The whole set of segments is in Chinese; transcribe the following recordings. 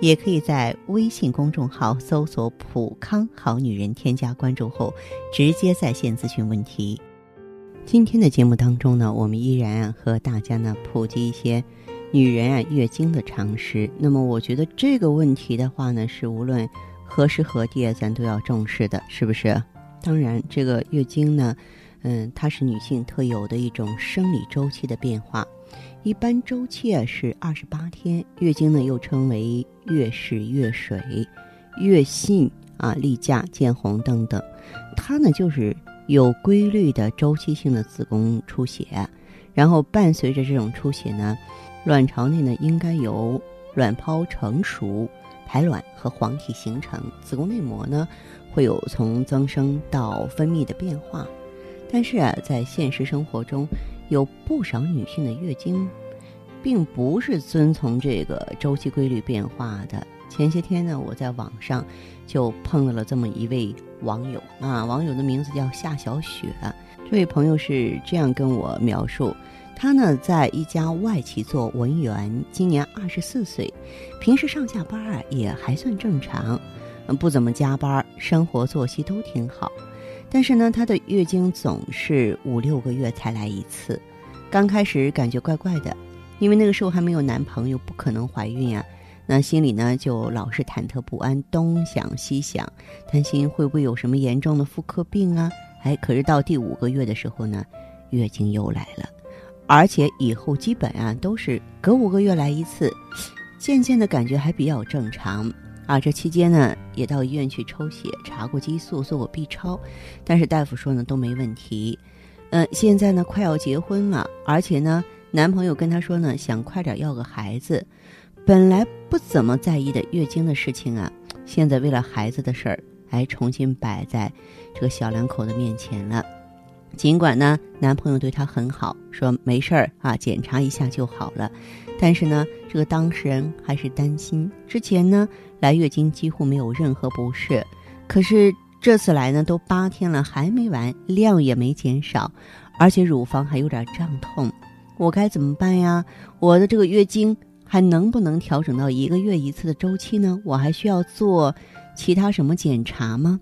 也可以在微信公众号搜索“普康好女人”，添加关注后，直接在线咨询问题。今天的节目当中呢，我们依然啊和大家呢普及一些女人啊月经的常识。那么，我觉得这个问题的话呢，是无论何时何地咱都要重视的，是不是？当然，这个月经呢，嗯，它是女性特有的一种生理周期的变化。一般周期啊是二十八天，月经呢又称为月事、月水、月信啊、例假、见红等等，它呢就是有规律的周期性的子宫出血，然后伴随着这种出血呢，卵巢内呢应该有卵泡成熟、排卵和黄体形成，子宫内膜呢会有从增生到分泌的变化，但是啊在现实生活中。有不少女性的月经，并不是遵从这个周期规律变化的。前些天呢，我在网上就碰到了这么一位网友啊，网友的名字叫夏小雪。这位朋友是这样跟我描述：他呢在一家外企做文员，今年二十四岁，平时上下班啊也还算正常，不怎么加班，生活作息都挺好。但是呢，她的月经总是五六个月才来一次，刚开始感觉怪怪的，因为那个时候还没有男朋友，不可能怀孕呀。那心里呢就老是忐忑不安，东想西想，担心会不会有什么严重的妇科病啊？哎，可是到第五个月的时候呢，月经又来了，而且以后基本啊都是隔五个月来一次，渐渐的感觉还比较正常。啊，这期间呢，也到医院去抽血，查过激素，做过 B 超，但是大夫说呢都没问题。嗯，现在呢快要结婚了，而且呢男朋友跟她说呢想快点要个孩子，本来不怎么在意的月经的事情啊，现在为了孩子的事儿，还重新摆在这个小两口的面前了。尽管呢男朋友对她很好，说没事儿啊，检查一下就好了，但是呢这个当事人还是担心。之前呢。来月经几乎没有任何不适，可是这次来呢都八天了还没完，量也没减少，而且乳房还有点胀痛，我该怎么办呀？我的这个月经还能不能调整到一个月一次的周期呢？我还需要做其他什么检查吗？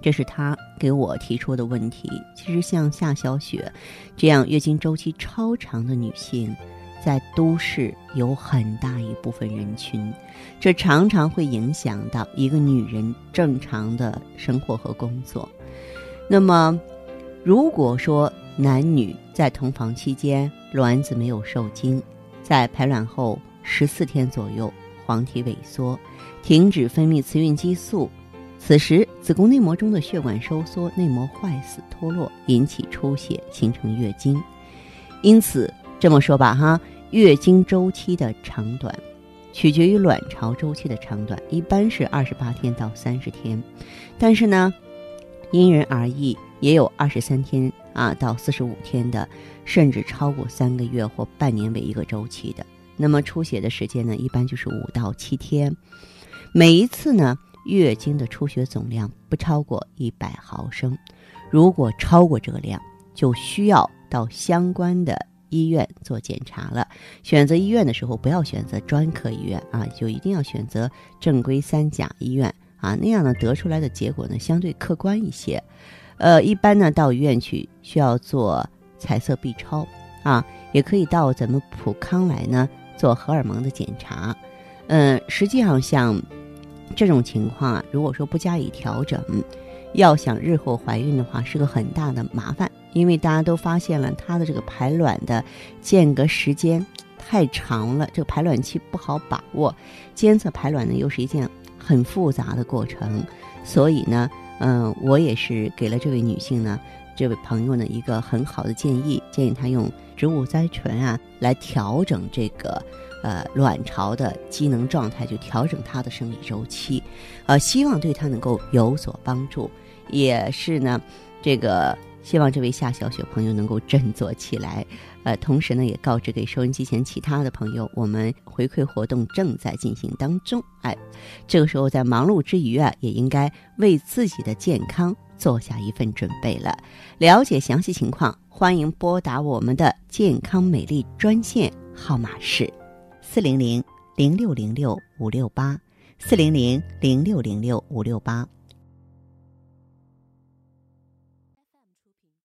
这是他给我提出的问题。其实像夏小雪这样月经周期超长的女性。在都市有很大一部分人群，这常常会影响到一个女人正常的生活和工作。那么，如果说男女在同房期间卵子没有受精，在排卵后十四天左右黄体萎缩，停止分泌雌孕激素，此时子宫内膜中的血管收缩，内膜坏死脱落，引起出血，形成月经。因此。这么说吧，哈，月经周期的长短，取决于卵巢周期的长短，一般是二十八天到三十天，但是呢，因人而异，也有二十三天啊到四十五天的，甚至超过三个月或半年为一个周期的。那么出血的时间呢，一般就是五到七天，每一次呢，月经的出血总量不超过一百毫升，如果超过这个量，就需要到相关的。医院做检查了，选择医院的时候不要选择专科医院啊，就一定要选择正规三甲医院啊，那样呢得出来的结果呢相对客观一些。呃，一般呢到医院去需要做彩色 B 超啊，也可以到咱们普康来呢做荷尔蒙的检查。嗯，实际上像这种情况啊，如果说不加以调整，要想日后怀孕的话，是个很大的麻烦。因为大家都发现了，她的这个排卵的间隔时间太长了，这个排卵期不好把握，监测排卵呢又是一件很复杂的过程，所以呢，嗯，我也是给了这位女性呢，这位朋友呢一个很好的建议，建议她用植物甾醇啊来调整这个呃卵巢的机能状态，就调整她的生理周期，呃，希望对她能够有所帮助，也是呢。这个希望这位夏小雪朋友能够振作起来。呃，同时呢，也告知给收音机前其他的朋友，我们回馈活动正在进行当中。哎，这个时候在忙碌之余啊，也应该为自己的健康做下一份准备了。了解详细情况，欢迎拨打我们的健康美丽专线号码是四零零零六零六五六八四零零零六零六五六八。